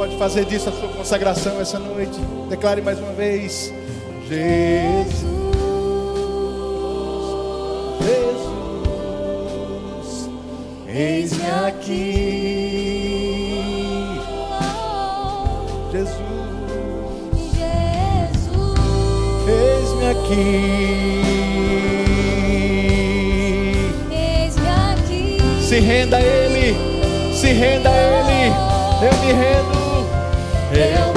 pode fazer disso a sua consagração essa noite. Declare mais uma vez: Jesus, Jesus, eis-me aqui. Jesus, eis-me aqui. Se renda a Ele, se renda a Ele. Eu me rendo. Eu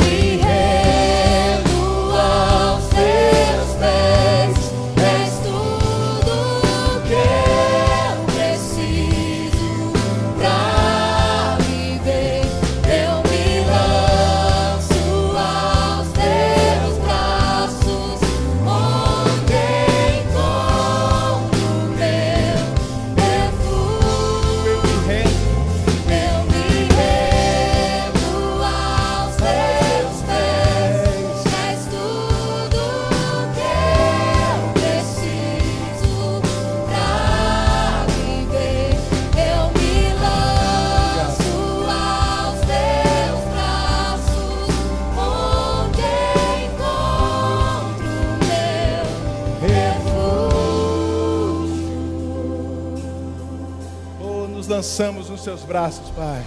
seus braços, Pai.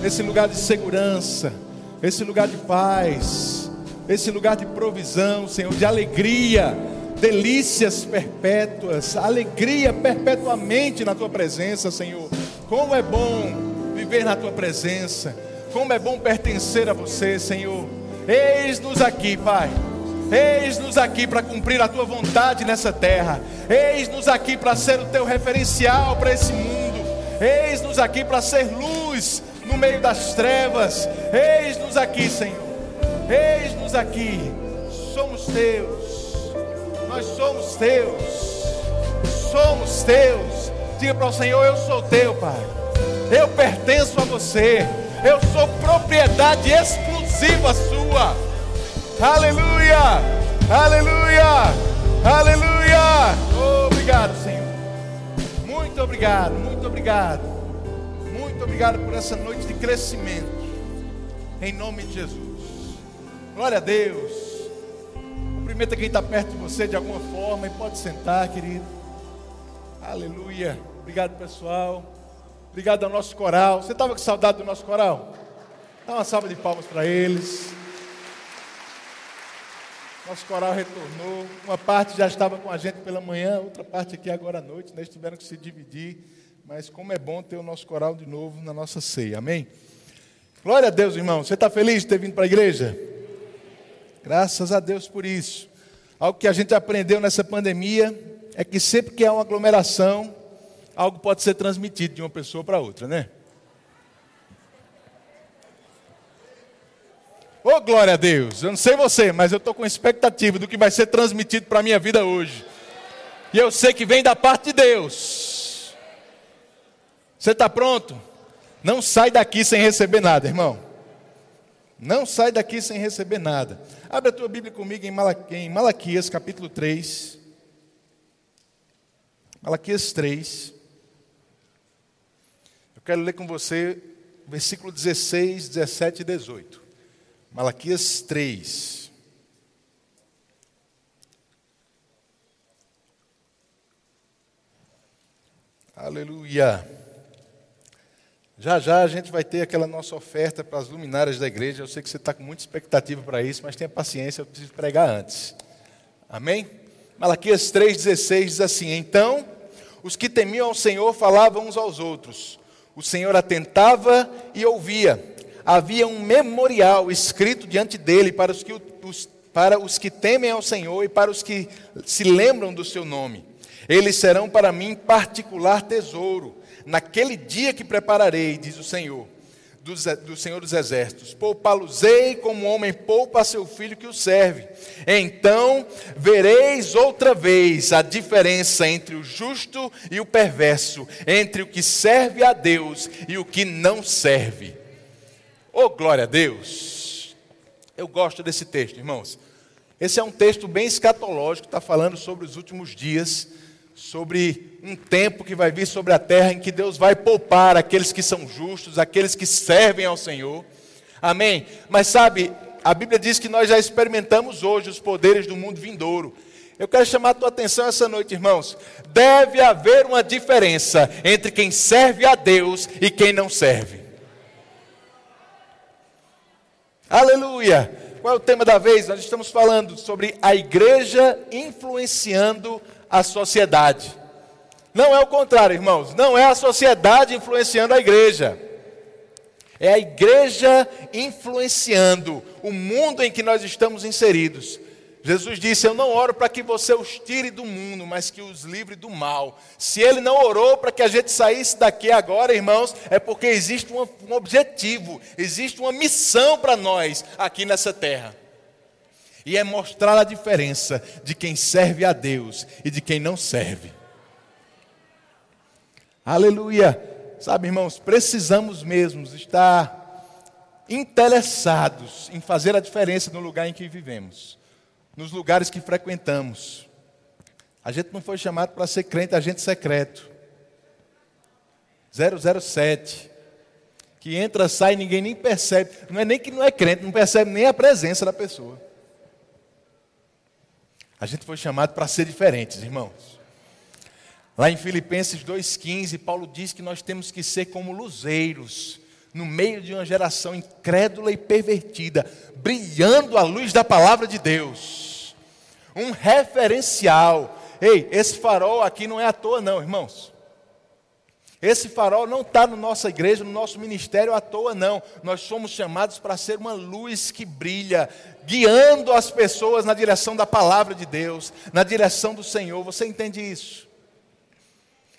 Nesse lugar de segurança, esse lugar de paz, esse lugar de provisão, Senhor, de alegria, delícias perpétuas, alegria perpetuamente na tua presença, Senhor. Como é bom viver na tua presença, como é bom pertencer a você, Senhor. Eis-nos aqui, Pai. Eis-nos aqui para cumprir a tua vontade nessa terra. Eis-nos aqui para ser o teu referencial para esse mundo. Eis-nos aqui para ser luz no meio das trevas. Eis-nos aqui, Senhor. Eis-nos aqui. Somos teus. Nós somos teus. Somos teus. Diga para o Senhor: Eu sou teu, Pai. Eu pertenço a você. Eu sou propriedade exclusiva sua. Aleluia! Aleluia! Aleluia! Obrigado, Senhor. Muito obrigado, muito obrigado. Muito obrigado por essa noite de crescimento. Em nome de Jesus. Glória a Deus. Cumprimenta quem está perto de você de alguma forma e pode sentar, querido. Aleluia. Obrigado, pessoal. Obrigado ao nosso coral. Você estava com saudade do nosso coral? Dá uma salva de palmas para eles. Nosso coral retornou. Uma parte já estava com a gente pela manhã, outra parte aqui agora à noite. Nós tiveram que se dividir. Mas como é bom ter o nosso coral de novo na nossa ceia. Amém? Glória a Deus, irmão. Você está feliz de ter vindo para a igreja? Graças a Deus por isso. Algo que a gente aprendeu nessa pandemia é que sempre que há uma aglomeração, algo pode ser transmitido de uma pessoa para outra, né? Oh, glória a Deus, eu não sei você, mas eu estou com expectativa do que vai ser transmitido para a minha vida hoje. E eu sei que vem da parte de Deus. Você está pronto? Não sai daqui sem receber nada, irmão. Não sai daqui sem receber nada. Abre a tua Bíblia comigo em Malaquias, capítulo 3. Malaquias 3. Eu quero ler com você versículo 16, 17 e 18. Malaquias 3. Aleluia. Já já a gente vai ter aquela nossa oferta para as luminárias da igreja. Eu sei que você está com muita expectativa para isso, mas tenha paciência, eu preciso pregar antes. Amém? Malaquias 3,16 diz assim: Então os que temiam ao Senhor falavam uns aos outros. O Senhor atentava e ouvia havia um memorial escrito diante dele para os, que, os, para os que temem ao Senhor e para os que se lembram do seu nome. Eles serão para mim particular tesouro, naquele dia que prepararei, diz o Senhor, do, do Senhor dos Exércitos. Poupá-los-ei como homem poupa seu filho que o serve. Então vereis outra vez a diferença entre o justo e o perverso, entre o que serve a Deus e o que não serve. Oh, glória a Deus! Eu gosto desse texto, irmãos. Esse é um texto bem escatológico, está falando sobre os últimos dias, sobre um tempo que vai vir sobre a terra em que Deus vai poupar aqueles que são justos, aqueles que servem ao Senhor, Amém? Mas sabe, a Bíblia diz que nós já experimentamos hoje os poderes do mundo vindouro. Eu quero chamar a tua atenção essa noite, irmãos. Deve haver uma diferença entre quem serve a Deus e quem não serve. Aleluia! Qual é o tema da vez? Nós estamos falando sobre a igreja influenciando a sociedade. Não é o contrário, irmãos. Não é a sociedade influenciando a igreja. É a igreja influenciando o mundo em que nós estamos inseridos. Jesus disse: Eu não oro para que você os tire do mundo, mas que os livre do mal. Se ele não orou para que a gente saísse daqui agora, irmãos, é porque existe um, objetivo, existe uma missão para nós aqui nessa terra. E é mostrar a diferença de quem serve a Deus e de quem não serve. Aleluia! Sabe, irmãos, precisamos mesmo estar interessados em fazer a diferença no lugar em que vivemos nos lugares que frequentamos. A gente não foi chamado para ser crente agente secreto. 007. Que entra, sai, ninguém nem percebe. Não é nem que não é crente, não percebe nem a presença da pessoa. A gente foi chamado para ser diferentes, irmãos. Lá em Filipenses 2,15, Paulo diz que nós temos que ser como luzeiros no meio de uma geração incrédula e pervertida, brilhando a luz da palavra de Deus. Um referencial. Ei, esse farol aqui não é à toa, não, irmãos. Esse farol não está na nossa igreja, no nosso ministério à toa, não. Nós somos chamados para ser uma luz que brilha, guiando as pessoas na direção da palavra de Deus, na direção do Senhor. Você entende isso?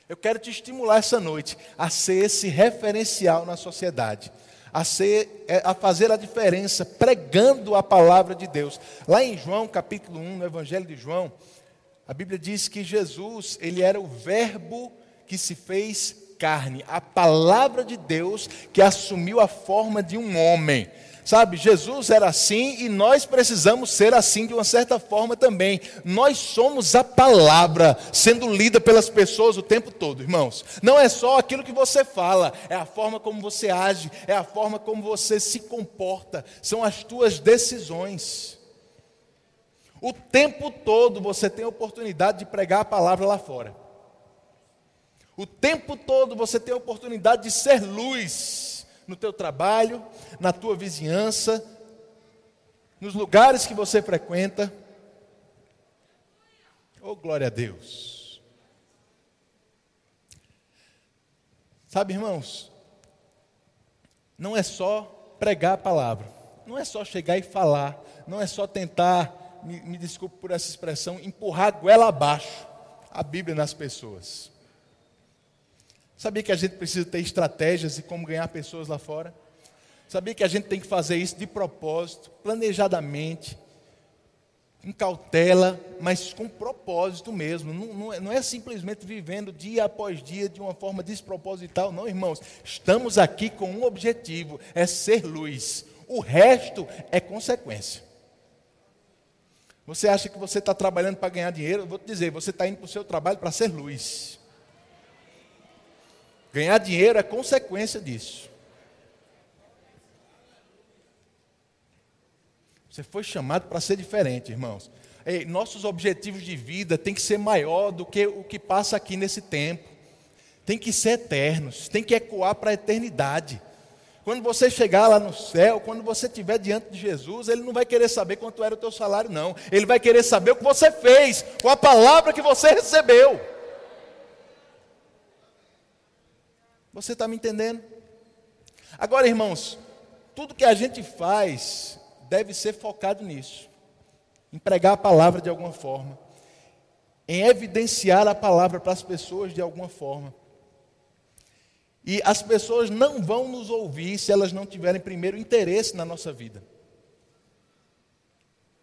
Eu quero te estimular essa noite a ser esse referencial na sociedade, a, ser, é, a fazer a diferença pregando a palavra de Deus. Lá em João capítulo 1, no Evangelho de João, a Bíblia diz que Jesus, ele era o verbo que se fez carne, a palavra de Deus que assumiu a forma de um homem. Sabe, Jesus era assim e nós precisamos ser assim de uma certa forma também. Nós somos a palavra sendo lida pelas pessoas o tempo todo, irmãos. Não é só aquilo que você fala, é a forma como você age, é a forma como você se comporta, são as tuas decisões. O tempo todo você tem a oportunidade de pregar a palavra lá fora. O tempo todo você tem a oportunidade de ser luz no teu trabalho, na tua vizinhança, nos lugares que você frequenta. Oh, glória a Deus. Sabe, irmãos, não é só pregar a palavra, não é só chegar e falar, não é só tentar, me, me desculpe por essa expressão, empurrar a goela abaixo a Bíblia nas pessoas. Sabia que a gente precisa ter estratégias de como ganhar pessoas lá fora? Sabia que a gente tem que fazer isso de propósito, planejadamente, com cautela, mas com propósito mesmo. Não, não, é, não, é, simplesmente vivendo dia após dia de uma forma desproposital, não, irmãos. Estamos aqui com um objetivo: é ser luz. O resto é consequência. Você acha que você está trabalhando para ganhar dinheiro? Eu vou te dizer, você está indo para o seu trabalho para ser luz. Ganhar dinheiro é consequência disso. Você foi chamado para ser diferente, irmãos. Ei, nossos objetivos de vida têm que ser maior do que o que passa aqui nesse tempo. Tem que ser eternos, tem que ecoar para a eternidade. Quando você chegar lá no céu, quando você estiver diante de Jesus, ele não vai querer saber quanto era o teu salário, não. Ele vai querer saber o que você fez, com a palavra que você recebeu. Você está me entendendo? Agora, irmãos, tudo que a gente faz deve ser focado nisso, em pregar a palavra de alguma forma, em evidenciar a palavra para as pessoas de alguma forma. E as pessoas não vão nos ouvir se elas não tiverem primeiro interesse na nossa vida.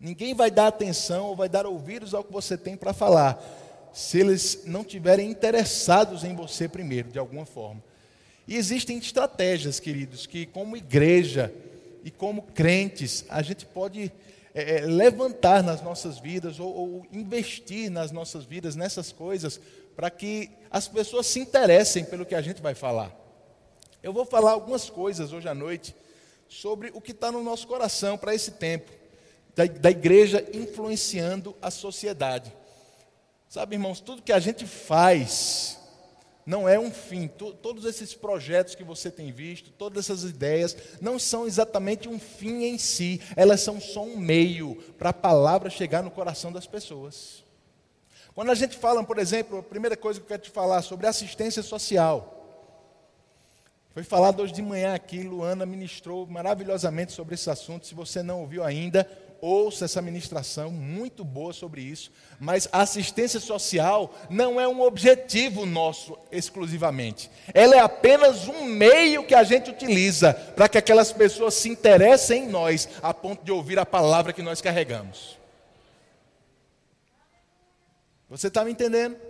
Ninguém vai dar atenção ou vai dar ouvidos ao que você tem para falar, se eles não tiverem interessados em você primeiro, de alguma forma. E existem estratégias, queridos, que como igreja e como crentes, a gente pode é, é, levantar nas nossas vidas ou, ou investir nas nossas vidas nessas coisas para que as pessoas se interessem pelo que a gente vai falar. Eu vou falar algumas coisas hoje à noite sobre o que está no nosso coração para esse tempo, da, da igreja influenciando a sociedade. Sabe, irmãos, tudo que a gente faz não é um fim. Todos esses projetos que você tem visto, todas essas ideias, não são exatamente um fim em si, elas são só um meio para a palavra chegar no coração das pessoas. Quando a gente fala, por exemplo, a primeira coisa que eu quero te falar sobre assistência social. Foi falado hoje de manhã aqui, Luana ministrou maravilhosamente sobre esse assunto. Se você não ouviu ainda, ouça essa ministração, muito boa sobre isso. Mas a assistência social não é um objetivo nosso exclusivamente. Ela é apenas um meio que a gente utiliza para que aquelas pessoas se interessem em nós, a ponto de ouvir a palavra que nós carregamos. Você está me entendendo?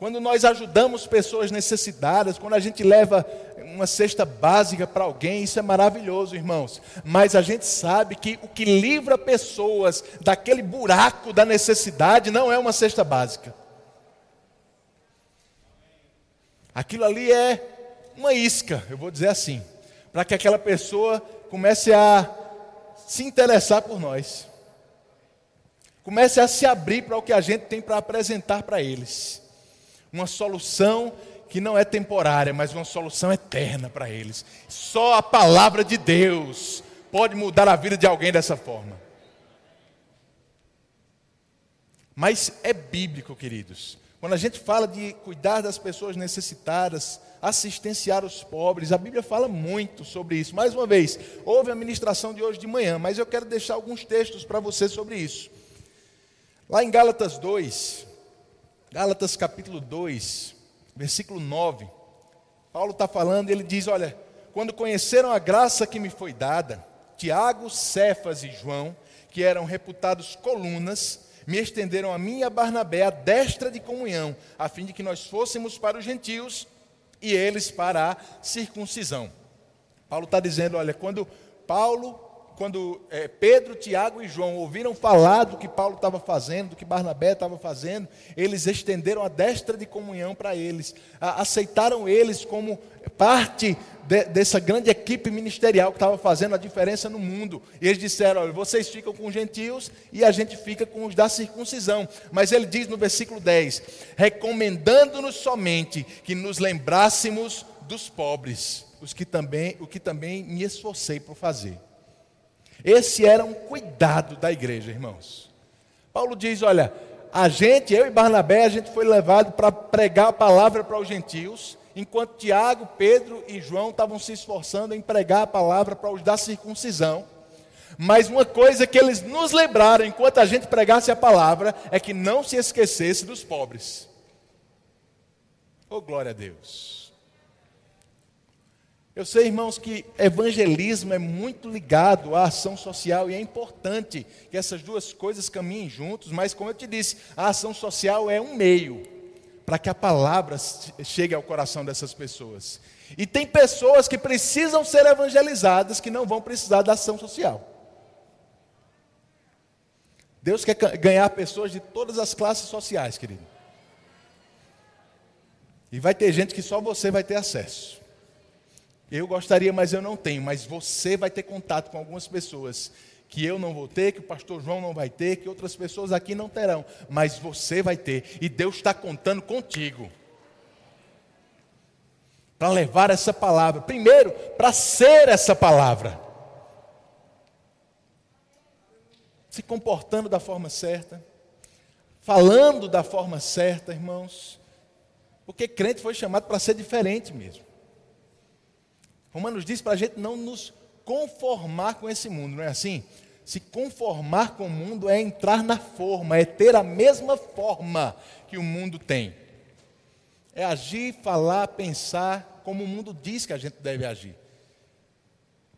Quando nós ajudamos pessoas necessitadas, quando a gente leva uma cesta básica para alguém, isso é maravilhoso, irmãos. Mas a gente sabe que o que livra pessoas daquele buraco da necessidade não é uma cesta básica. Aquilo ali é uma isca, eu vou dizer assim, para que aquela pessoa comece a se interessar por nós. Comece a se abrir para o que a gente tem para apresentar para eles uma solução que não é temporária, mas uma solução eterna para eles. Só a palavra de Deus pode mudar a vida de alguém dessa forma. Mas é bíblico, queridos. Quando a gente fala de cuidar das pessoas necessitadas, assistenciar os pobres, a Bíblia fala muito sobre isso. Mais uma vez, houve a ministração de hoje de manhã, mas eu quero deixar alguns textos para você sobre isso. Lá em Gálatas 2, Gálatas capítulo 2, versículo 9. Paulo está falando e ele diz: Olha, quando conheceram a graça que me foi dada, Tiago, Cefas e João, que eram reputados colunas, me estenderam a mim e a Barnabé a destra de comunhão, a fim de que nós fôssemos para os gentios e eles para a circuncisão. Paulo está dizendo: olha, quando Paulo quando é, Pedro, Tiago e João ouviram falar do que Paulo estava fazendo, do que Barnabé estava fazendo, eles estenderam a destra de comunhão para eles, a, aceitaram eles como parte de, dessa grande equipe ministerial que estava fazendo a diferença no mundo. E eles disseram: olha, vocês ficam com os gentios e a gente fica com os da circuncisão. Mas ele diz no versículo 10: recomendando-nos somente que nos lembrássemos dos pobres, os que também, o que também me esforcei por fazer. Esse era um cuidado da igreja, irmãos. Paulo diz: olha, a gente, eu e Barnabé, a gente foi levado para pregar a palavra para os gentios, enquanto Tiago, Pedro e João estavam se esforçando em pregar a palavra para os da circuncisão. Mas uma coisa que eles nos lembraram enquanto a gente pregasse a palavra é que não se esquecesse dos pobres. Oh, glória a Deus. Eu sei, irmãos, que evangelismo é muito ligado à ação social e é importante que essas duas coisas caminhem juntos, mas, como eu te disse, a ação social é um meio para que a palavra chegue ao coração dessas pessoas. E tem pessoas que precisam ser evangelizadas que não vão precisar da ação social. Deus quer ganhar pessoas de todas as classes sociais, querido. E vai ter gente que só você vai ter acesso. Eu gostaria, mas eu não tenho. Mas você vai ter contato com algumas pessoas que eu não vou ter, que o pastor João não vai ter, que outras pessoas aqui não terão. Mas você vai ter. E Deus está contando contigo. Para levar essa palavra. Primeiro, para ser essa palavra. Se comportando da forma certa. Falando da forma certa, irmãos. Porque crente foi chamado para ser diferente mesmo. Romanos diz para a gente não nos conformar com esse mundo, não é assim? Se conformar com o mundo é entrar na forma, é ter a mesma forma que o mundo tem. É agir, falar, pensar como o mundo diz que a gente deve agir.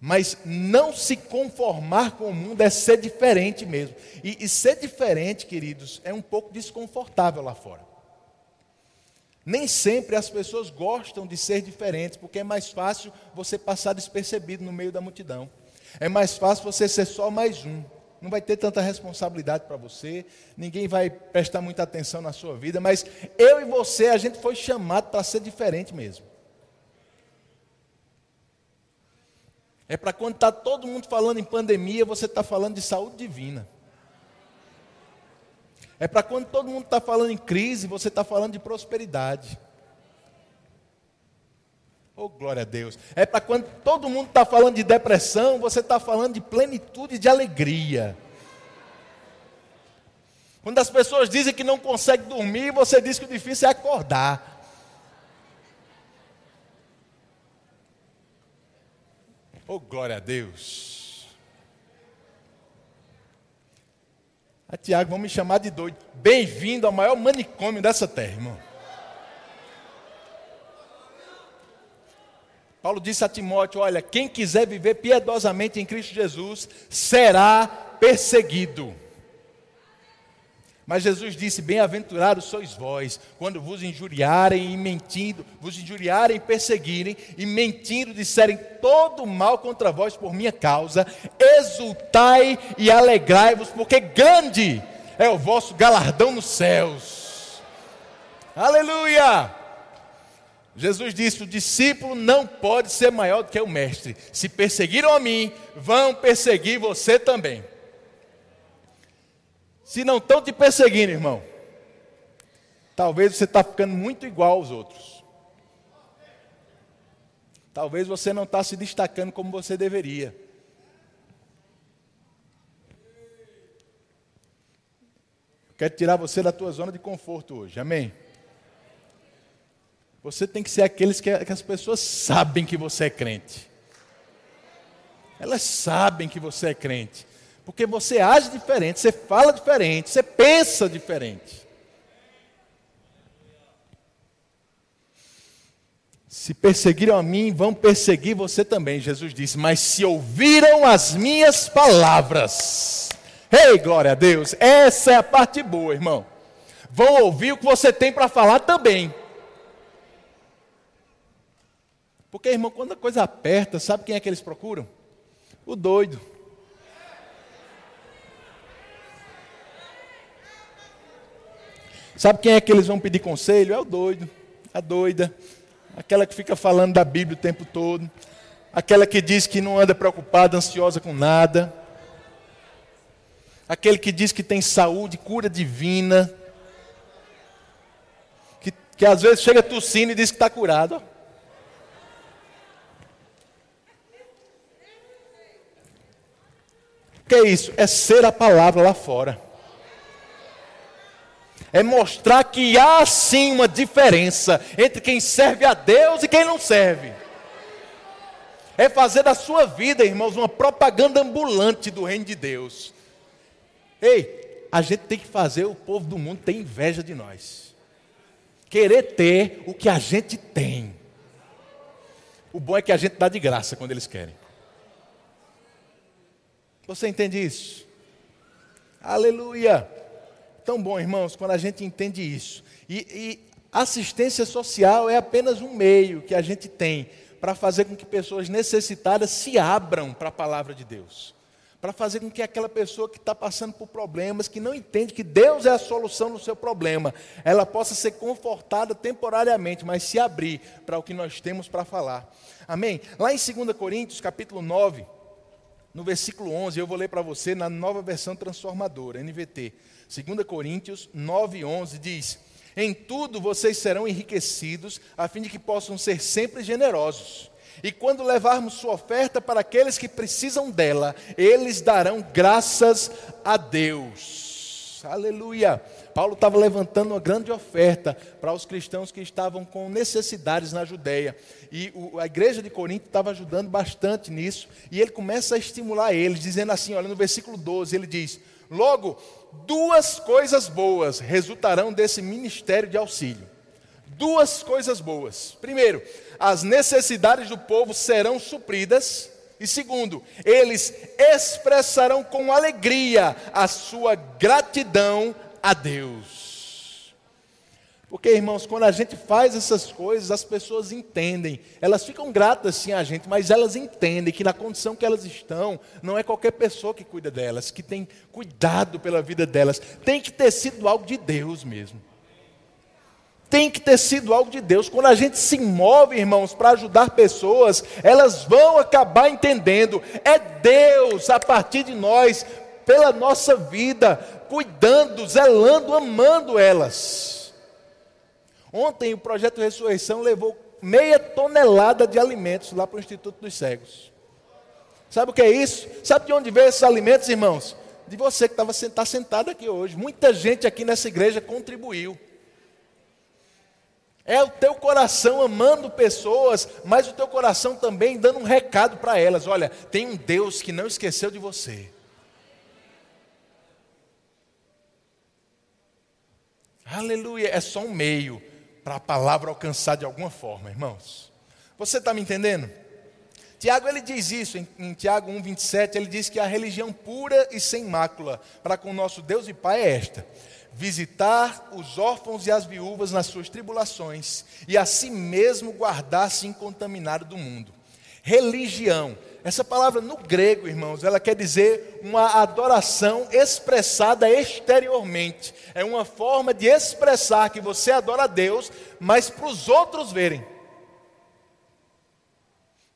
Mas não se conformar com o mundo é ser diferente mesmo. E, e ser diferente, queridos, é um pouco desconfortável lá fora. Nem sempre as pessoas gostam de ser diferentes, porque é mais fácil você passar despercebido no meio da multidão. É mais fácil você ser só mais um. Não vai ter tanta responsabilidade para você, ninguém vai prestar muita atenção na sua vida, mas eu e você, a gente foi chamado para ser diferente mesmo. É para quando está todo mundo falando em pandemia, você está falando de saúde divina. É para quando todo mundo está falando em crise, você está falando de prosperidade. Oh, glória a Deus. É para quando todo mundo está falando de depressão, você está falando de plenitude de alegria. Quando as pessoas dizem que não conseguem dormir, você diz que o difícil é acordar. Oh, glória a Deus. A Tiago, vão me chamar de doido. Bem-vindo ao maior manicômio dessa terra, irmão. Paulo disse a Timóteo: Olha, quem quiser viver piedosamente em Cristo Jesus será perseguido. Mas Jesus disse: Bem-aventurados sois vós, quando vos injuriarem e mentindo, vos injuriarem e perseguirem, e mentindo disserem todo mal contra vós por minha causa, exultai e alegrai-vos, porque grande é o vosso galardão nos céus. Aleluia! Jesus disse: O discípulo não pode ser maior do que o mestre. Se perseguiram a mim, vão perseguir você também. Se não estão te perseguindo, irmão, talvez você está ficando muito igual aos outros. Talvez você não está se destacando como você deveria. Quero tirar você da tua zona de conforto hoje, amém? Você tem que ser aqueles que, que as pessoas sabem que você é crente. Elas sabem que você é crente. Porque você age diferente, você fala diferente, você pensa diferente. Se perseguiram a mim, vão perseguir você também, Jesus disse. Mas se ouviram as minhas palavras, ei, glória a Deus, essa é a parte boa, irmão. Vão ouvir o que você tem para falar também. Porque, irmão, quando a coisa aperta, sabe quem é que eles procuram? O doido. Sabe quem é que eles vão pedir conselho? É o doido, a doida, aquela que fica falando da Bíblia o tempo todo, aquela que diz que não anda preocupada, ansiosa com nada, aquele que diz que tem saúde, cura divina, que, que às vezes chega tossindo e diz que está curado. Que é isso? É ser a palavra lá fora é mostrar que há sim uma diferença entre quem serve a Deus e quem não serve. É fazer da sua vida, irmãos, uma propaganda ambulante do reino de Deus. Ei, a gente tem que fazer o povo do mundo ter inveja de nós. Querer ter o que a gente tem. O bom é que a gente dá de graça quando eles querem. Você entende isso? Aleluia! Tão bom, irmãos, quando a gente entende isso. E, e assistência social é apenas um meio que a gente tem para fazer com que pessoas necessitadas se abram para a palavra de Deus. Para fazer com que aquela pessoa que está passando por problemas, que não entende que Deus é a solução do seu problema, ela possa ser confortada temporariamente, mas se abrir para o que nós temos para falar. Amém? Lá em 2 Coríntios, capítulo 9, no versículo 11, eu vou ler para você na nova versão transformadora, NVT. 2 Coríntios 9, 11 diz: Em tudo vocês serão enriquecidos, a fim de que possam ser sempre generosos. E quando levarmos sua oferta para aqueles que precisam dela, eles darão graças a Deus. Aleluia! Paulo estava levantando uma grande oferta para os cristãos que estavam com necessidades na Judéia. E a igreja de Corinto estava ajudando bastante nisso. E ele começa a estimular eles, dizendo assim: olha, no versículo 12, ele diz: Logo, duas coisas boas resultarão desse ministério de auxílio. Duas coisas boas. Primeiro, as necessidades do povo serão supridas. E segundo, eles expressarão com alegria a sua gratidão a Deus. Porque, irmãos, quando a gente faz essas coisas, as pessoas entendem. Elas ficam gratas sim a gente, mas elas entendem que na condição que elas estão, não é qualquer pessoa que cuida delas, que tem cuidado pela vida delas. Tem que ter sido algo de Deus mesmo. tem que ter sido algo de Deus. Quando a gente se move, irmãos, para ajudar pessoas, elas vão acabar entendendo. É Deus a partir de nós, pela nossa vida, cuidando, zelando, amando elas. Ontem o projeto Ressurreição levou meia tonelada de alimentos lá para o Instituto dos Cegos. Sabe o que é isso? Sabe de onde veio esses alimentos, irmãos? De você que estava tá sentado aqui hoje. Muita gente aqui nessa igreja contribuiu. É o teu coração amando pessoas, mas o teu coração também dando um recado para elas: olha, tem um Deus que não esqueceu de você. Aleluia, é só um meio para a palavra alcançar de alguma forma, irmãos. Você está me entendendo? Tiago ele diz isso em, em Tiago 1,27, ele diz que a religião pura e sem mácula para com nosso Deus e Pai é esta: visitar os órfãos e as viúvas nas suas tribulações, e a si mesmo guardar-se incontaminado do mundo. Religião. Essa palavra no grego, irmãos, ela quer dizer uma adoração expressada exteriormente. É uma forma de expressar que você adora a Deus, mas para os outros verem.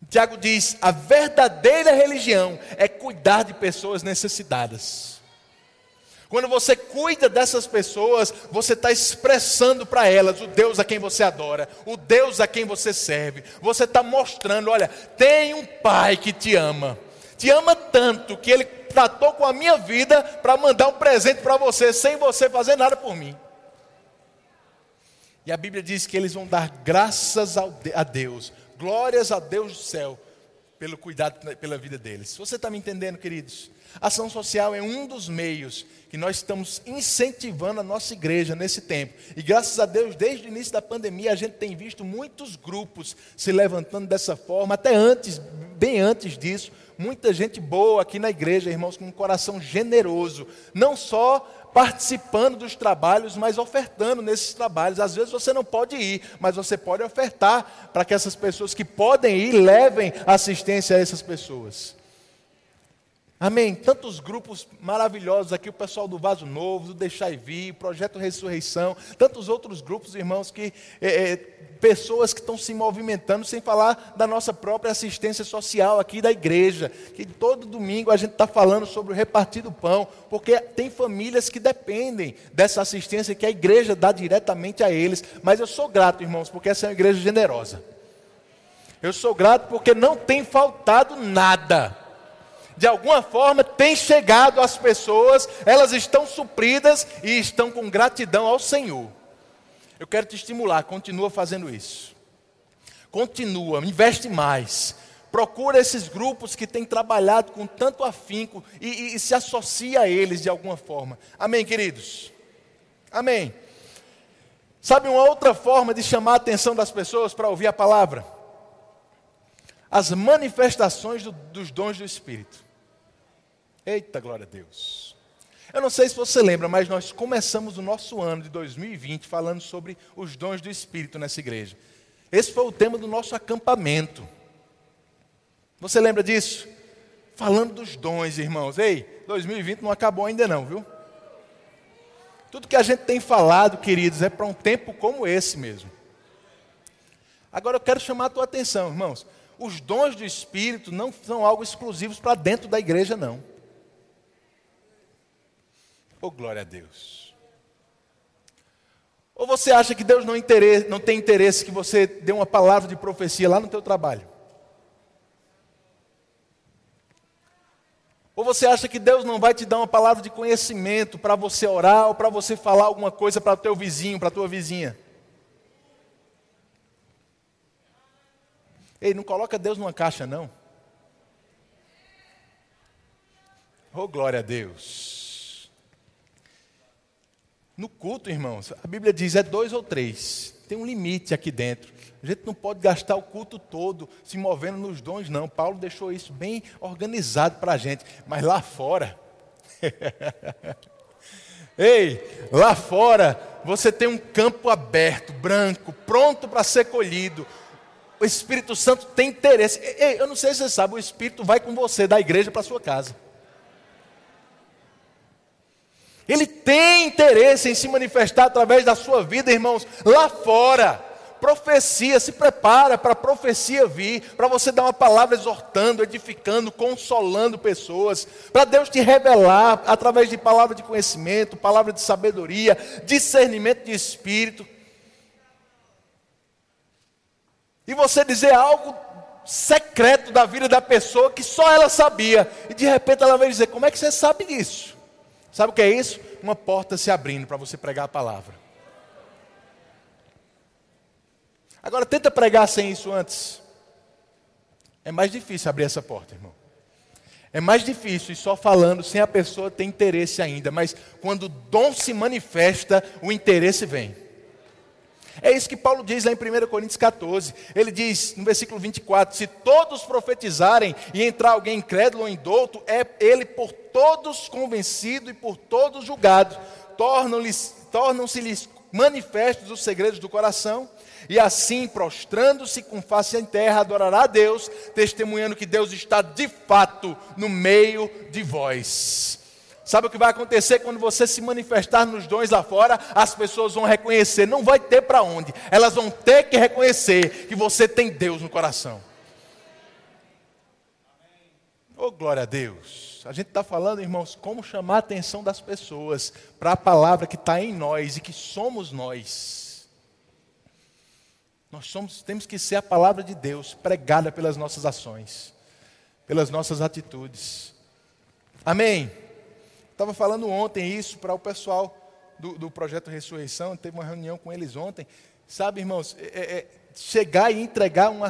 Tiago diz: a verdadeira religião é cuidar de pessoas necessitadas. Quando você cuida dessas pessoas, você está expressando para elas o Deus a quem você adora, o Deus a quem você serve. Você está mostrando: olha, tem um Pai que te ama, te ama tanto que Ele tratou com a minha vida para mandar um presente para você, sem você fazer nada por mim. E a Bíblia diz que eles vão dar graças a Deus, glórias a Deus do céu, pelo cuidado pela vida deles. Você está me entendendo, queridos? Ação social é um dos meios que nós estamos incentivando a nossa igreja nesse tempo. E graças a Deus, desde o início da pandemia, a gente tem visto muitos grupos se levantando dessa forma, até antes, bem antes disso, muita gente boa aqui na igreja, irmãos, com um coração generoso, não só participando dos trabalhos, mas ofertando nesses trabalhos. Às vezes você não pode ir, mas você pode ofertar para que essas pessoas que podem ir levem assistência a essas pessoas. Amém. Tantos grupos maravilhosos aqui, o pessoal do Vaso Novo, do Deixar e Vir, Projeto Ressurreição, tantos outros grupos, irmãos, que é, é, pessoas que estão se movimentando, sem falar da nossa própria assistência social aqui da igreja, que todo domingo a gente está falando sobre o repartir do pão, porque tem famílias que dependem dessa assistência que a igreja dá diretamente a eles. Mas eu sou grato, irmãos, porque essa é uma igreja generosa. Eu sou grato porque não tem faltado nada de alguma forma tem chegado às pessoas, elas estão supridas e estão com gratidão ao Senhor. Eu quero te estimular, continua fazendo isso. Continua, investe mais. Procura esses grupos que têm trabalhado com tanto afinco e, e, e se associa a eles de alguma forma. Amém, queridos? Amém. Sabe uma outra forma de chamar a atenção das pessoas para ouvir a palavra? As manifestações do, dos dons do Espírito. Eita, glória a Deus. Eu não sei se você lembra, mas nós começamos o nosso ano de 2020 falando sobre os dons do Espírito nessa igreja. Esse foi o tema do nosso acampamento. Você lembra disso? Falando dos dons, irmãos. Ei, 2020 não acabou ainda não, viu? Tudo que a gente tem falado, queridos, é para um tempo como esse mesmo. Agora eu quero chamar a tua atenção, irmãos. Os dons do Espírito não são algo exclusivos para dentro da igreja, não. Oh, glória a Deus. Ou você acha que Deus não, interesse, não tem interesse que você dê uma palavra de profecia lá no teu trabalho? Ou você acha que Deus não vai te dar uma palavra de conhecimento para você orar ou para você falar alguma coisa para o teu vizinho, para a tua vizinha? Ei, não coloca Deus numa caixa, não. Oh, glória a Deus. No culto, irmãos, a Bíblia diz é dois ou três. Tem um limite aqui dentro. A gente não pode gastar o culto todo se movendo nos dons, não. Paulo deixou isso bem organizado para a gente. Mas lá fora. Ei, lá fora você tem um campo aberto, branco, pronto para ser colhido. O Espírito Santo tem interesse. Ei, eu não sei se você sabe, o Espírito vai com você da igreja para sua casa. Ele tem interesse em se manifestar através da sua vida, irmãos, lá fora. Profecia, se prepara para a profecia vir, para você dar uma palavra exortando, edificando, consolando pessoas, para Deus te revelar através de palavra de conhecimento, palavra de sabedoria, discernimento de espírito. E você dizer algo secreto da vida da pessoa que só ela sabia, e de repente ela vai dizer: Como é que você sabe disso? Sabe o que é isso? Uma porta se abrindo para você pregar a palavra. Agora tenta pregar sem isso antes. É mais difícil abrir essa porta, irmão. É mais difícil e só falando sem a pessoa ter interesse ainda, mas quando o dom se manifesta, o interesse vem. É isso que Paulo diz lá em 1 Coríntios 14. Ele diz no versículo 24: Se todos profetizarem e entrar alguém incrédulo ou indouto, é ele por todos convencido e por todos julgado. Tornam-se-lhes manifestos os segredos do coração e assim, prostrando-se com face em terra, adorará a Deus, testemunhando que Deus está de fato no meio de vós. Sabe o que vai acontecer quando você se manifestar nos dons lá fora? As pessoas vão reconhecer, não vai ter para onde, elas vão ter que reconhecer que você tem Deus no coração. Oh, glória a Deus. A gente está falando, irmãos, como chamar a atenção das pessoas para a palavra que está em nós e que somos nós. Nós somos, temos que ser a palavra de Deus pregada pelas nossas ações, pelas nossas atitudes. Amém? Estava falando ontem isso para o pessoal do, do, projeto Ressurreição, teve uma reunião com eles ontem. Sabe, irmãos, é, é, é chegar e entregar uma,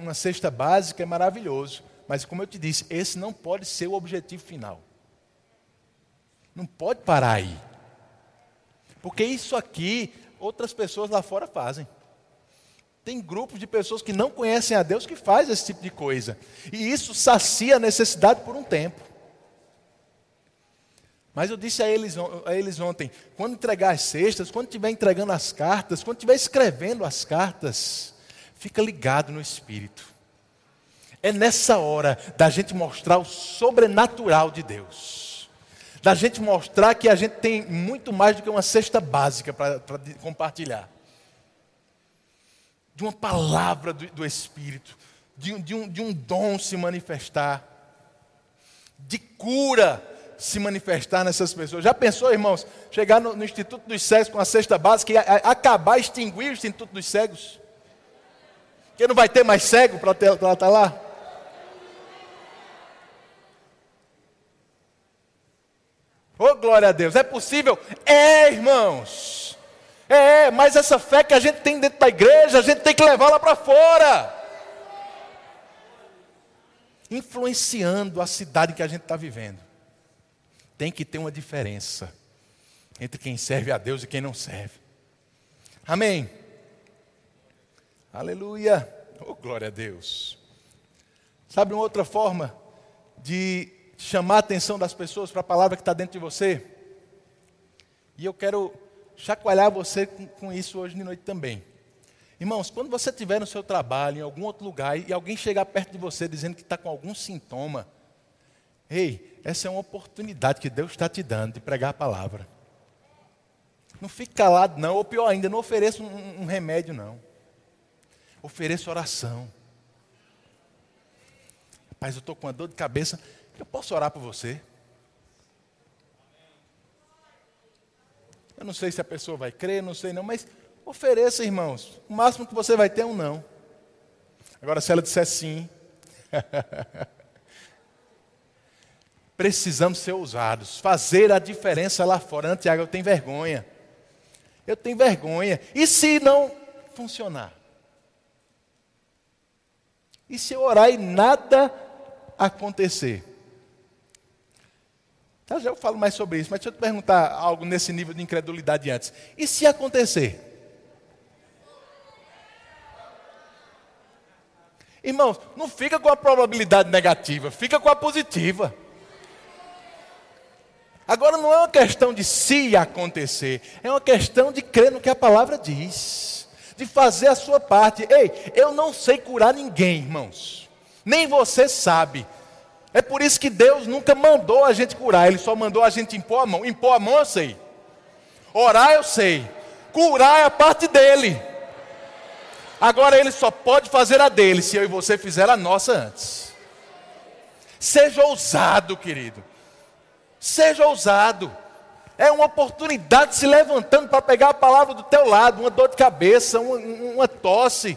uma cesta básica é maravilhoso, mas como eu te disse, esse não pode ser o objetivo final. Não pode parar aí. Porque isso aqui, outras pessoas lá fora fazem. Tem grupos de pessoas que não conhecem a Deus que faz esse tipo de coisa. E isso sacia a necessidade por um tempo. Mas eu disse a eles, a eles ontem: quando entregar as cestas, quando estiver entregando as cartas, quando estiver escrevendo as cartas, fica ligado no Espírito. É nessa hora da gente mostrar o sobrenatural de Deus. Da gente mostrar que a gente tem muito mais do que uma cesta básica para compartilhar de uma palavra do, do Espírito, de, de, um, de um dom se manifestar, de cura se manifestar nessas pessoas. Já pensou, irmãos, chegar no, no Instituto dos Cegos com a cesta básica e a, a, acabar, extinguir o Instituto dos Cegos? Porque não vai ter mais cego para estar tá lá? Oh, glória a Deus. É possível? É, irmãos. É, mas essa fé que a gente tem dentro da igreja, a gente tem que levá-la para fora. Influenciando a cidade que a gente está vivendo. Tem que ter uma diferença entre quem serve a Deus e quem não serve. Amém. Aleluia. Oh, glória a Deus. Sabe uma outra forma de chamar a atenção das pessoas para a palavra que está dentro de você? E eu quero chacoalhar você com, com isso hoje de noite também. Irmãos, quando você estiver no seu trabalho, em algum outro lugar, e alguém chegar perto de você dizendo que está com algum sintoma, ei, essa é uma oportunidade que Deus está te dando de pregar a palavra. Não fique calado, não, ou pior ainda, não ofereça um, um remédio, não. Ofereça oração. Rapaz, eu estou com uma dor de cabeça, eu posso orar por você. Eu não sei se a pessoa vai crer, não sei não, mas ofereça, irmãos. O máximo que você vai ter é um não. Agora, se ela disser sim, precisamos ser ousados, fazer a diferença lá fora. Tiago, eu tenho vergonha. Eu tenho vergonha. E se não funcionar? E se eu orar e nada acontecer? Já já eu falo mais sobre isso, mas deixa eu te perguntar algo nesse nível de incredulidade antes. E se acontecer? Irmãos, não fica com a probabilidade negativa, fica com a positiva. Agora não é uma questão de se acontecer, é uma questão de crer no que a palavra diz, de fazer a sua parte. Ei, eu não sei curar ninguém, irmãos, nem você sabe. É por isso que Deus nunca mandou a gente curar, Ele só mandou a gente impor a mão. Impor a mão eu sei, orar eu sei, curar é a parte dele. Agora Ele só pode fazer a dele se eu e você fizer a nossa antes. Seja ousado, querido. Seja ousado. É uma oportunidade se levantando para pegar a palavra do teu lado, uma dor de cabeça, uma, uma tosse.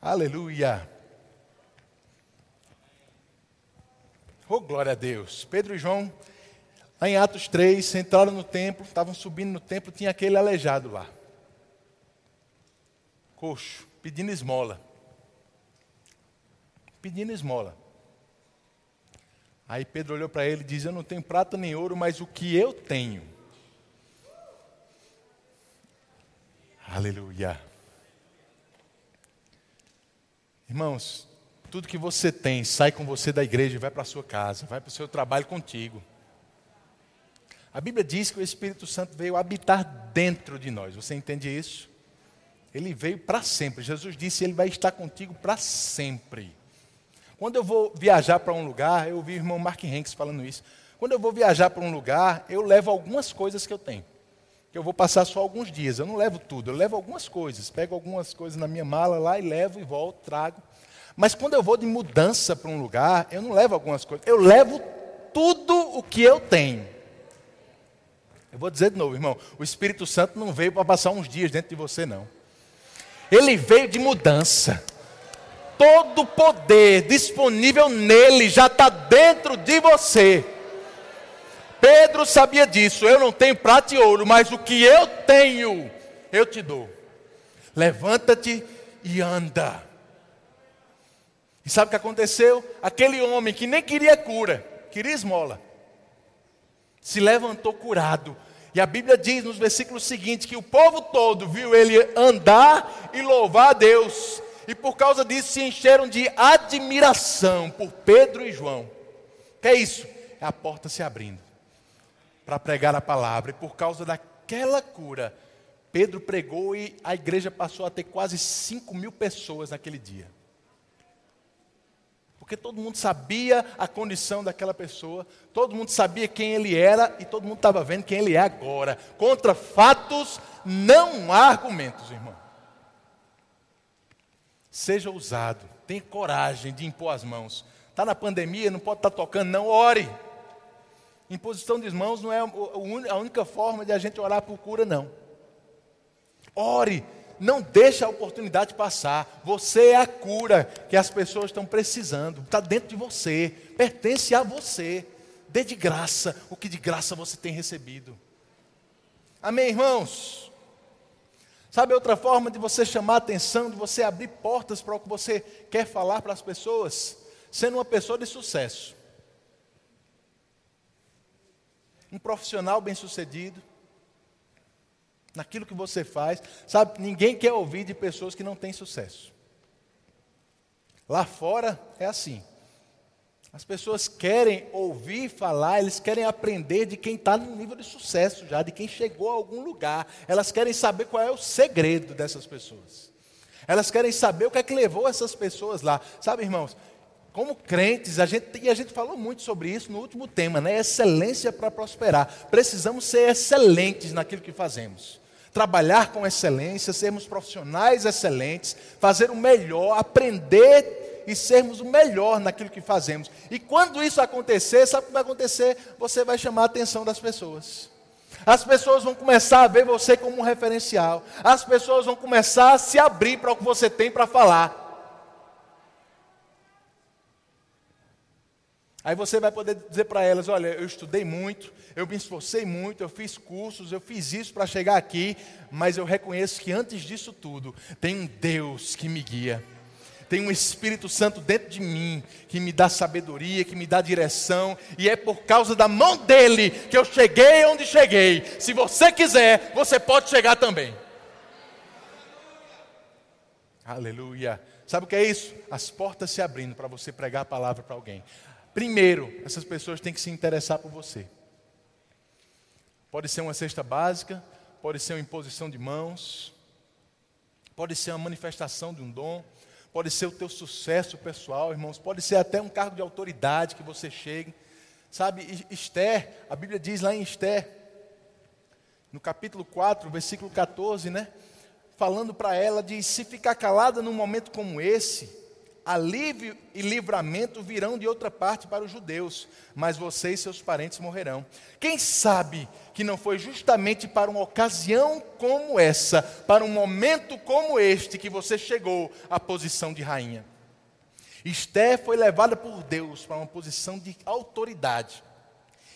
Aleluia. Oh, glória a Deus. Pedro e João, lá em Atos 3, entraram no templo, estavam subindo no templo, tinha aquele aleijado lá. Coxo, pedindo esmola. Pedindo esmola. Aí Pedro olhou para ele e disse: Eu não tenho prata nem ouro, mas o que eu tenho. Aleluia. Irmãos, tudo que você tem sai com você da igreja e vai para a sua casa, vai para o seu trabalho contigo. A Bíblia diz que o Espírito Santo veio habitar dentro de nós. Você entende isso? Ele veio para sempre. Jesus disse: Ele vai estar contigo para sempre. Quando eu vou viajar para um lugar, eu ouvi o irmão Mark Hanks falando isso. Quando eu vou viajar para um lugar, eu levo algumas coisas que eu tenho. Que eu vou passar só alguns dias. Eu não levo tudo, eu levo algumas coisas. Pego algumas coisas na minha mala lá e levo e volto, trago. Mas quando eu vou de mudança para um lugar, eu não levo algumas coisas, eu levo tudo o que eu tenho. Eu vou dizer de novo, irmão, o Espírito Santo não veio para passar uns dias dentro de você, não. Ele veio de mudança. Todo o poder disponível nele já está dentro de você. Pedro sabia disso. Eu não tenho prata e ouro, mas o que eu tenho, eu te dou. Levanta-te e anda. E sabe o que aconteceu? Aquele homem que nem queria cura, queria esmola, se levantou curado. E a Bíblia diz nos versículos seguintes que o povo todo viu ele andar e louvar a Deus. E por causa disso se encheram de admiração por Pedro e João. Que é isso? É a porta se abrindo para pregar a palavra. E por causa daquela cura, Pedro pregou e a igreja passou a ter quase 5 mil pessoas naquele dia porque todo mundo sabia a condição daquela pessoa, todo mundo sabia quem ele era e todo mundo estava vendo quem ele é agora. Contra fatos não há argumentos, irmão. Seja ousado, tenha coragem de impor as mãos. Está na pandemia, não pode estar tá tocando, não, ore. Imposição de mãos não é a única forma de a gente orar por cura, não. Ore, não deixe a oportunidade passar. Você é a cura que as pessoas estão precisando. Está dentro de você, pertence a você. Dê de graça o que de graça você tem recebido. Amém, irmãos? Sabe outra forma de você chamar atenção, de você abrir portas para o que você quer falar para as pessoas? Sendo uma pessoa de sucesso. Um profissional bem-sucedido naquilo que você faz. Sabe, ninguém quer ouvir de pessoas que não têm sucesso. Lá fora é assim. As pessoas querem ouvir falar, eles querem aprender de quem está no nível de sucesso já, de quem chegou a algum lugar. Elas querem saber qual é o segredo dessas pessoas. Elas querem saber o que é que levou essas pessoas lá. Sabe, irmãos, como crentes, a gente, e a gente falou muito sobre isso no último tema, né? Excelência para prosperar. Precisamos ser excelentes naquilo que fazemos trabalhar com excelência, sermos profissionais excelentes, fazer o melhor, aprender e sermos o melhor naquilo que fazemos. E quando isso acontecer, sabe o que vai acontecer? Você vai chamar a atenção das pessoas. As pessoas vão começar a ver você como um referencial. As pessoas vão começar a se abrir para o que você tem para falar. Aí você vai poder dizer para elas: olha, eu estudei muito, eu me esforcei muito, eu fiz cursos, eu fiz isso para chegar aqui, mas eu reconheço que antes disso tudo, tem um Deus que me guia. Tem um Espírito Santo dentro de mim que me dá sabedoria, que me dá direção, e é por causa da mão dele que eu cheguei onde cheguei. Se você quiser, você pode chegar também. Aleluia. Sabe o que é isso? As portas se abrindo para você pregar a palavra para alguém. Primeiro, essas pessoas têm que se interessar por você. Pode ser uma cesta básica, pode ser uma imposição de mãos, pode ser uma manifestação de um dom, pode ser o teu sucesso pessoal, irmãos, pode ser até um cargo de autoridade que você chegue. Sabe, Esther, a Bíblia diz lá em Esther, no capítulo 4, versículo 14, né? Falando para ela de se ficar calada num momento como esse, alívio e livramento virão de outra parte para os judeus, mas você e seus parentes morrerão. Quem sabe que não foi justamente para uma ocasião como essa, para um momento como este, que você chegou à posição de rainha? Esther foi levada por Deus para uma posição de autoridade.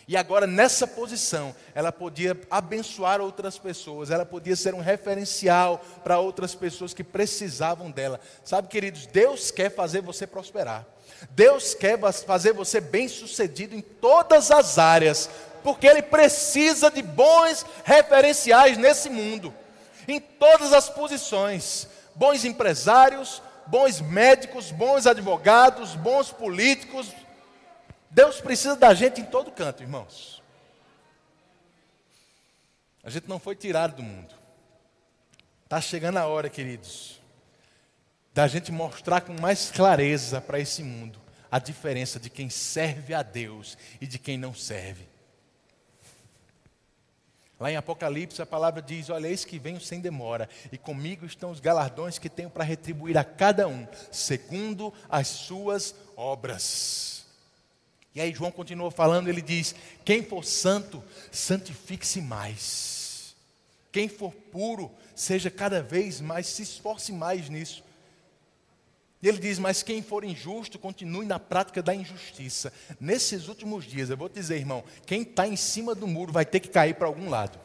E agora, nessa posição, ela podia abençoar outras pessoas, ela podia ser um referencial para outras pessoas que precisavam dela. Sabe, queridos, Deus quer fazer você prosperar. Deus quer fazer você bem-sucedido em todas as áreas, porque Ele precisa de bons referenciais nesse mundo, em todas as posições. Bons empresários, bons médicos, bons advogados, bons políticos. Deus precisa da gente em todo canto, irmãos. A gente não foi tirado do mundo. Está chegando a hora, queridos, da gente mostrar com mais clareza para esse mundo a diferença de quem serve a Deus e de quem não serve. Lá em Apocalipse a palavra diz: Olha, eis que venho sem demora, e comigo estão os galardões que tenho para retribuir a cada um, segundo as suas obras. E aí João continua falando, ele diz: Quem for santo, santifique-se mais. Quem for puro, seja cada vez mais, se esforce mais nisso. E ele diz: Mas quem for injusto, continue na prática da injustiça. Nesses últimos dias, eu vou te dizer, irmão: quem está em cima do muro vai ter que cair para algum lado.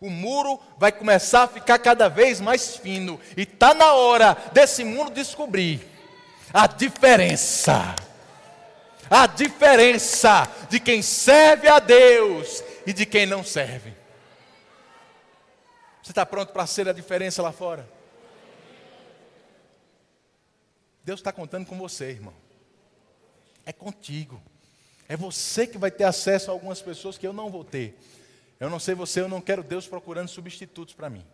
O muro vai começar a ficar cada vez mais fino. E está na hora desse muro descobrir a diferença. A diferença de quem serve a Deus e de quem não serve. Você está pronto para ser a diferença lá fora? Deus está contando com você, irmão. É contigo. É você que vai ter acesso a algumas pessoas que eu não vou ter. Eu não sei você, eu não quero Deus procurando substitutos para mim.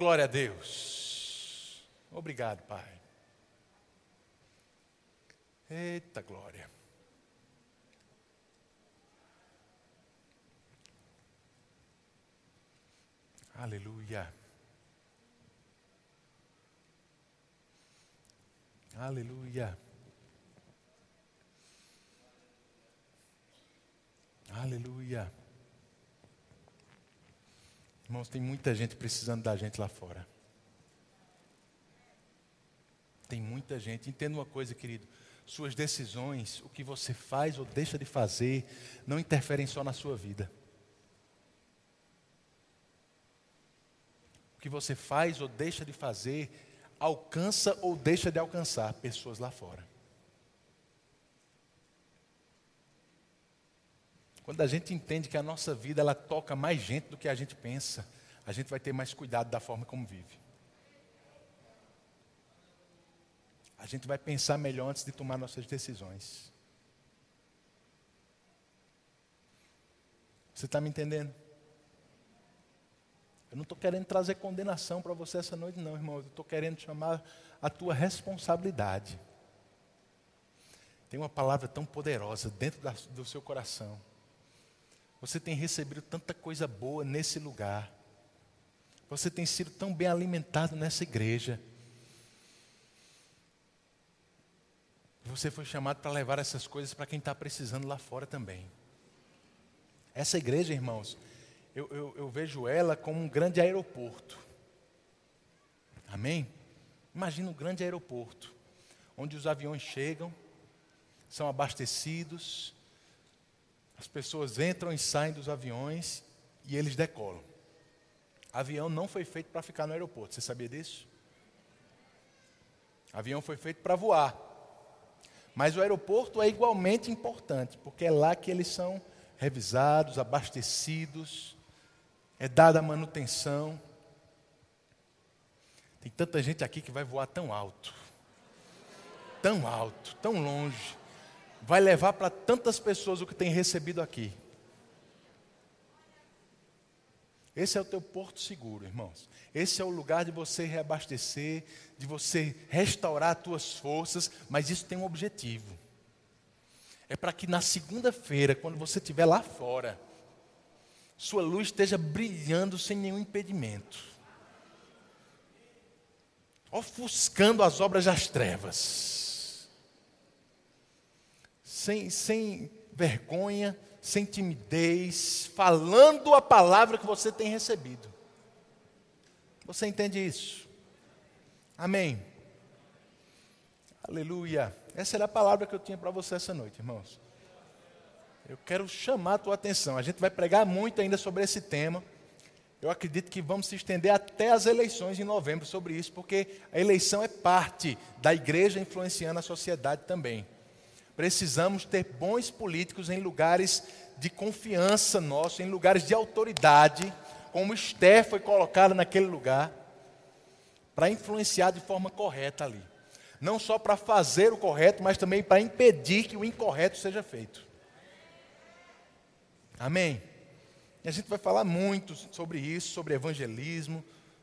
Glória a Deus. Obrigado, Pai. Eita glória. Aleluia. Aleluia. Aleluia. Irmãos, tem muita gente precisando da gente lá fora. Tem muita gente. Entenda uma coisa, querido. Suas decisões, o que você faz ou deixa de fazer, não interferem só na sua vida. o que você faz ou deixa de fazer alcança ou deixa de alcançar pessoas lá fora. Quando a gente entende que a nossa vida ela toca mais gente do que a gente pensa, a gente vai ter mais cuidado da forma como vive. A gente vai pensar melhor antes de tomar nossas decisões. Você está me entendendo? Eu não estou querendo trazer condenação para você essa noite, não, irmão. Eu estou querendo chamar a tua responsabilidade. Tem uma palavra tão poderosa dentro da, do seu coração. Você tem recebido tanta coisa boa nesse lugar. Você tem sido tão bem alimentado nessa igreja. Você foi chamado para levar essas coisas para quem está precisando lá fora também. Essa igreja, irmãos, eu, eu, eu vejo ela como um grande aeroporto. Amém? Imagina um grande aeroporto, onde os aviões chegam, são abastecidos, as pessoas entram e saem dos aviões e eles decolam. Avião não foi feito para ficar no aeroporto, você sabia disso? Avião foi feito para voar. Mas o aeroporto é igualmente importante, porque é lá que eles são revisados, abastecidos, é dada a manutenção. Tem tanta gente aqui que vai voar tão alto, tão alto, tão longe, vai levar para tantas pessoas o que tem recebido aqui. Esse é o teu porto seguro, irmãos. Esse é o lugar de você reabastecer, de você restaurar as tuas forças, mas isso tem um objetivo. É para que na segunda-feira, quando você estiver lá fora, sua luz esteja brilhando sem nenhum impedimento, ofuscando as obras das trevas, sem, sem vergonha, sem timidez, falando a palavra que você tem recebido. Você entende isso? Amém. Aleluia. Essa era a palavra que eu tinha para você essa noite, irmãos. Eu quero chamar a tua atenção. A gente vai pregar muito ainda sobre esse tema. Eu acredito que vamos se estender até as eleições em novembro sobre isso, porque a eleição é parte da igreja influenciando a sociedade também. Precisamos ter bons políticos em lugares de confiança nosso, em lugares de autoridade, como Esther foi colocada naquele lugar, para influenciar de forma correta ali. Não só para fazer o correto, mas também para impedir que o incorreto seja feito. Amém? E a gente vai falar muito sobre isso, sobre evangelismo,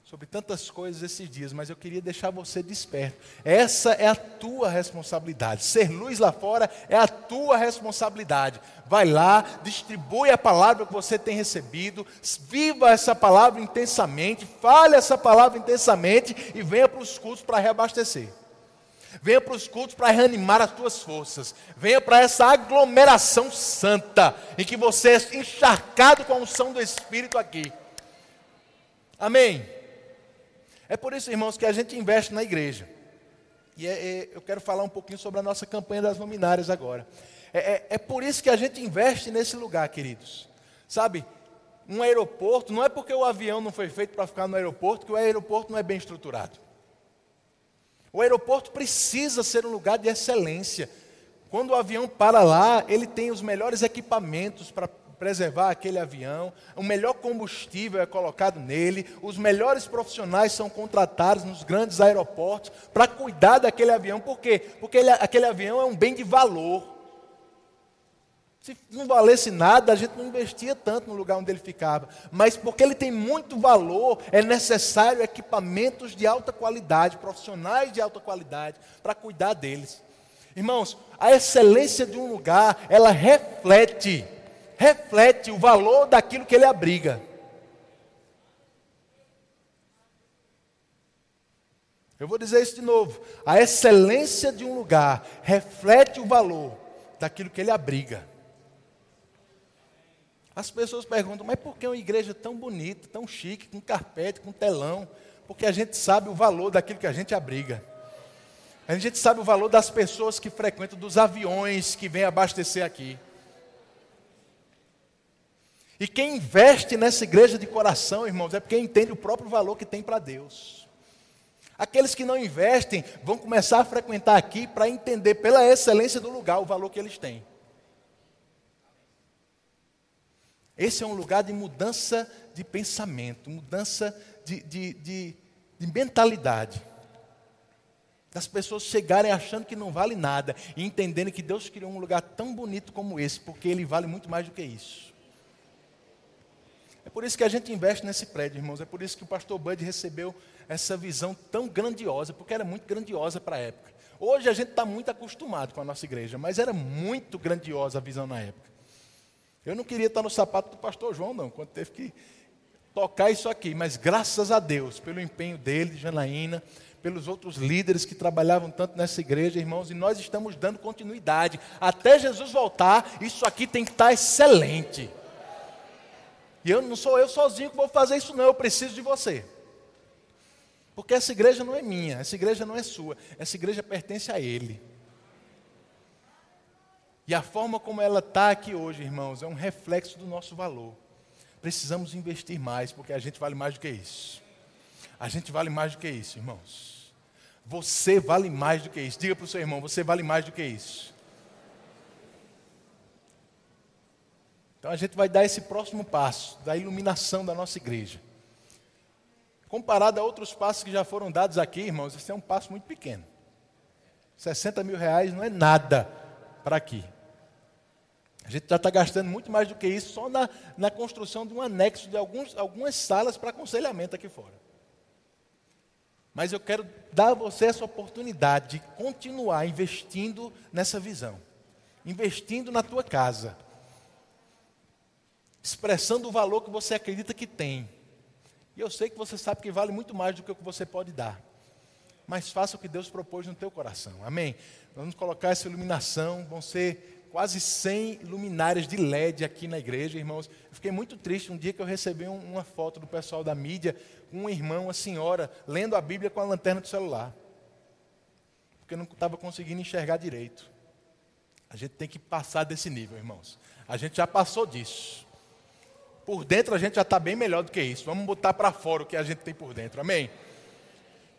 sobre tantas coisas esses dias, mas eu queria deixar você desperto. Essa é a tua responsabilidade. Ser luz lá fora é a tua responsabilidade. Vai lá, distribui a palavra que você tem recebido, viva essa palavra intensamente, fale essa palavra intensamente e venha para os cultos para reabastecer. Venha para os cultos para reanimar as tuas forças. Venha para essa aglomeração santa, em que você é encharcado com a unção do Espírito aqui. Amém. É por isso, irmãos, que a gente investe na igreja. E é, é, eu quero falar um pouquinho sobre a nossa campanha das luminárias agora. É, é, é por isso que a gente investe nesse lugar, queridos. Sabe, um aeroporto, não é porque o avião não foi feito para ficar no aeroporto que o aeroporto não é bem estruturado. O aeroporto precisa ser um lugar de excelência. Quando o avião para lá, ele tem os melhores equipamentos para preservar aquele avião, o melhor combustível é colocado nele, os melhores profissionais são contratados nos grandes aeroportos para cuidar daquele avião. Por quê? Porque ele, aquele avião é um bem de valor. Se não valesse nada, a gente não investia tanto no lugar onde ele ficava. Mas porque ele tem muito valor, é necessário equipamentos de alta qualidade, profissionais de alta qualidade, para cuidar deles. Irmãos, a excelência de um lugar, ela reflete reflete o valor daquilo que ele abriga. Eu vou dizer isso de novo. A excelência de um lugar reflete o valor daquilo que ele abriga. As pessoas perguntam, mas por que uma igreja tão bonita, tão chique, com carpete, com telão? Porque a gente sabe o valor daquilo que a gente abriga. A gente sabe o valor das pessoas que frequentam, dos aviões que vêm abastecer aqui. E quem investe nessa igreja de coração, irmãos, é porque entende o próprio valor que tem para Deus. Aqueles que não investem vão começar a frequentar aqui para entender pela excelência do lugar o valor que eles têm. Esse é um lugar de mudança de pensamento, mudança de, de, de, de mentalidade. Das pessoas chegarem achando que não vale nada e entendendo que Deus criou um lugar tão bonito como esse, porque ele vale muito mais do que isso. Por isso que a gente investe nesse prédio, irmãos. É por isso que o pastor Bud recebeu essa visão tão grandiosa, porque era muito grandiosa para a época. Hoje a gente está muito acostumado com a nossa igreja, mas era muito grandiosa a visão na época. Eu não queria estar no sapato do pastor João, não, quando teve que tocar isso aqui, mas graças a Deus, pelo empenho dele, de Janaína, pelos outros líderes que trabalhavam tanto nessa igreja, irmãos, e nós estamos dando continuidade. Até Jesus voltar, isso aqui tem que estar excelente. E eu não sou eu sozinho que vou fazer isso, não. Eu preciso de você. Porque essa igreja não é minha, essa igreja não é sua, essa igreja pertence a Ele. E a forma como ela está aqui hoje, irmãos, é um reflexo do nosso valor. Precisamos investir mais, porque a gente vale mais do que isso. A gente vale mais do que isso, irmãos. Você vale mais do que isso. Diga para o seu irmão: você vale mais do que isso. Então a gente vai dar esse próximo passo da iluminação da nossa igreja. Comparado a outros passos que já foram dados aqui, irmãos, esse é um passo muito pequeno. 60 mil reais não é nada para aqui. A gente já está gastando muito mais do que isso só na, na construção de um anexo de alguns, algumas salas para aconselhamento aqui fora. Mas eu quero dar a você essa oportunidade de continuar investindo nessa visão, investindo na tua casa, expressando o valor que você acredita que tem. E eu sei que você sabe que vale muito mais do que o que você pode dar. Mas faça o que Deus propôs no teu coração. Amém? Vamos colocar essa iluminação, vão ser quase 100 luminárias de LED aqui na igreja, irmãos. Eu fiquei muito triste um dia que eu recebi um, uma foto do pessoal da mídia, um irmão, uma senhora, lendo a Bíblia com a lanterna do celular. Porque eu não estava conseguindo enxergar direito. A gente tem que passar desse nível, irmãos. A gente já passou disso. Por dentro a gente já está bem melhor do que isso. Vamos botar para fora o que a gente tem por dentro. Amém?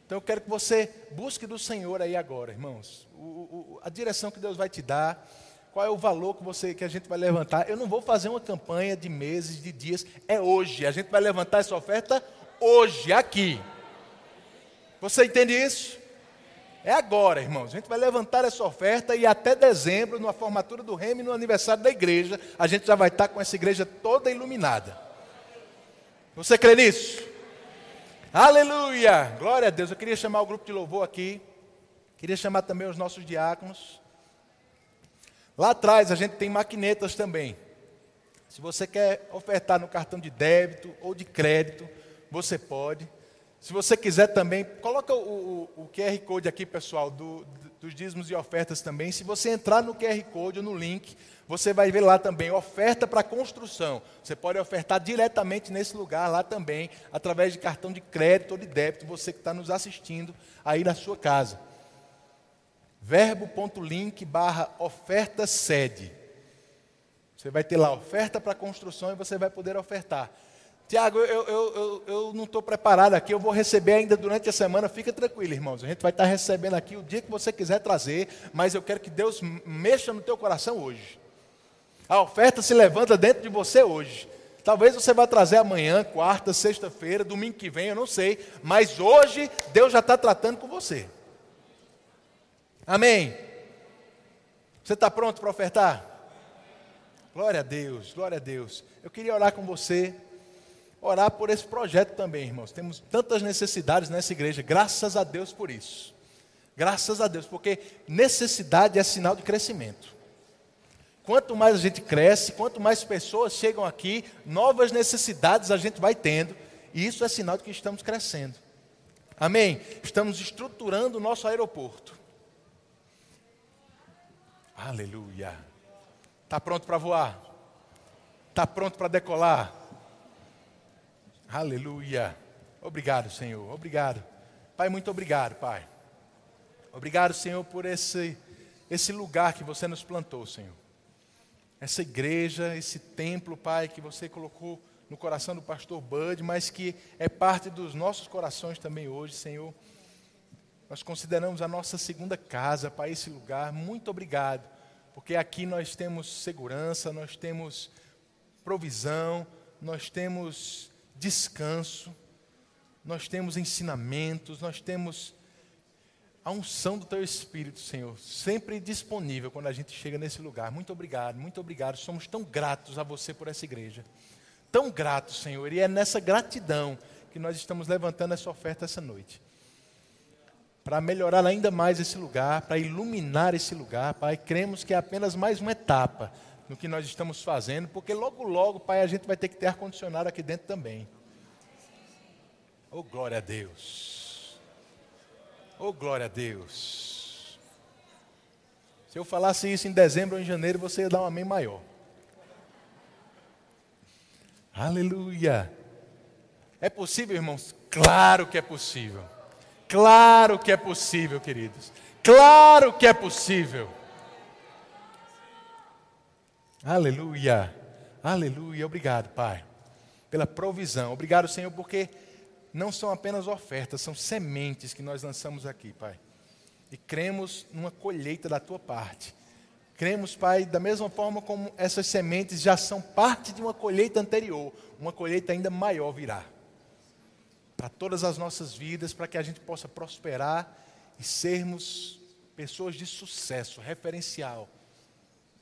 Então eu quero que você busque do Senhor aí agora, irmãos. O, o, a direção que Deus vai te dar qual é o valor que, você, que a gente vai levantar. Eu não vou fazer uma campanha de meses, de dias, é hoje. A gente vai levantar essa oferta hoje, aqui. Você entende isso? É agora, irmãos. A gente vai levantar essa oferta e até dezembro, na formatura do Reme, no aniversário da igreja, a gente já vai estar com essa igreja toda iluminada. Você crê nisso? Aleluia! Glória a Deus. Eu queria chamar o grupo de louvor aqui. Queria chamar também os nossos diáconos. Lá atrás a gente tem maquinetas também. Se você quer ofertar no cartão de débito ou de crédito, você pode. Se você quiser também, coloca o, o, o QR Code aqui, pessoal, do, dos dízimos e ofertas também. Se você entrar no QR Code ou no link, você vai ver lá também oferta para construção. Você pode ofertar diretamente nesse lugar lá também, através de cartão de crédito ou de débito, você que está nos assistindo aí na sua casa verbo.link barra oferta sede. Você vai ter lá oferta para construção e você vai poder ofertar. Tiago, eu, eu, eu, eu não estou preparado aqui, eu vou receber ainda durante a semana. Fica tranquilo, irmãos. A gente vai estar recebendo aqui o dia que você quiser trazer, mas eu quero que Deus mexa no teu coração hoje. A oferta se levanta dentro de você hoje. Talvez você vá trazer amanhã, quarta, sexta-feira, domingo que vem, eu não sei. Mas hoje Deus já está tratando com você. Amém? Você está pronto para ofertar? Glória a Deus, glória a Deus. Eu queria orar com você, orar por esse projeto também, irmãos. Temos tantas necessidades nessa igreja, graças a Deus por isso. Graças a Deus, porque necessidade é sinal de crescimento. Quanto mais a gente cresce, quanto mais pessoas chegam aqui, novas necessidades a gente vai tendo, e isso é sinal de que estamos crescendo. Amém? Estamos estruturando o nosso aeroporto. Aleluia. Está pronto para voar? Está pronto para decolar? Aleluia. Obrigado, Senhor. Obrigado. Pai, muito obrigado, Pai. Obrigado, Senhor, por esse, esse lugar que você nos plantou, Senhor. Essa igreja, esse templo, Pai, que você colocou no coração do pastor Bud, mas que é parte dos nossos corações também hoje, Senhor. Nós consideramos a nossa segunda casa para esse lugar. Muito obrigado, porque aqui nós temos segurança, nós temos provisão, nós temos descanso, nós temos ensinamentos, nós temos a unção do Teu Espírito, Senhor, sempre disponível quando a gente chega nesse lugar. Muito obrigado, muito obrigado. Somos tão gratos a você por essa igreja. Tão gratos, Senhor, e é nessa gratidão que nós estamos levantando essa oferta essa noite para melhorar ainda mais esse lugar, para iluminar esse lugar, Pai. Cremos que é apenas mais uma etapa no que nós estamos fazendo, porque logo, logo, Pai, a gente vai ter que ter ar-condicionado aqui dentro também. Oh, glória a Deus. Oh, glória a Deus. Se eu falasse isso em dezembro ou em janeiro, você ia dar um amém maior. Aleluia. É possível, irmãos? Claro que é possível. Claro que é possível, queridos. Claro que é possível. Aleluia. Aleluia. Obrigado, Pai, pela provisão. Obrigado, Senhor, porque não são apenas ofertas, são sementes que nós lançamos aqui, Pai. E cremos numa colheita da tua parte. Cremos, Pai, da mesma forma como essas sementes já são parte de uma colheita anterior, uma colheita ainda maior virá para todas as nossas vidas, para que a gente possa prosperar e sermos pessoas de sucesso, referencial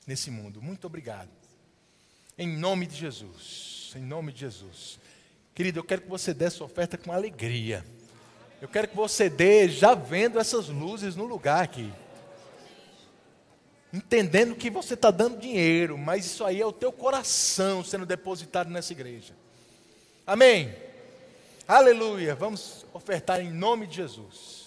nesse mundo. Muito obrigado. Em nome de Jesus. Em nome de Jesus. Querido, eu quero que você dê essa oferta com alegria. Eu quero que você dê já vendo essas luzes no lugar aqui. Entendendo que você está dando dinheiro, mas isso aí é o teu coração sendo depositado nessa igreja. Amém. Aleluia. Vamos ofertar em nome de Jesus.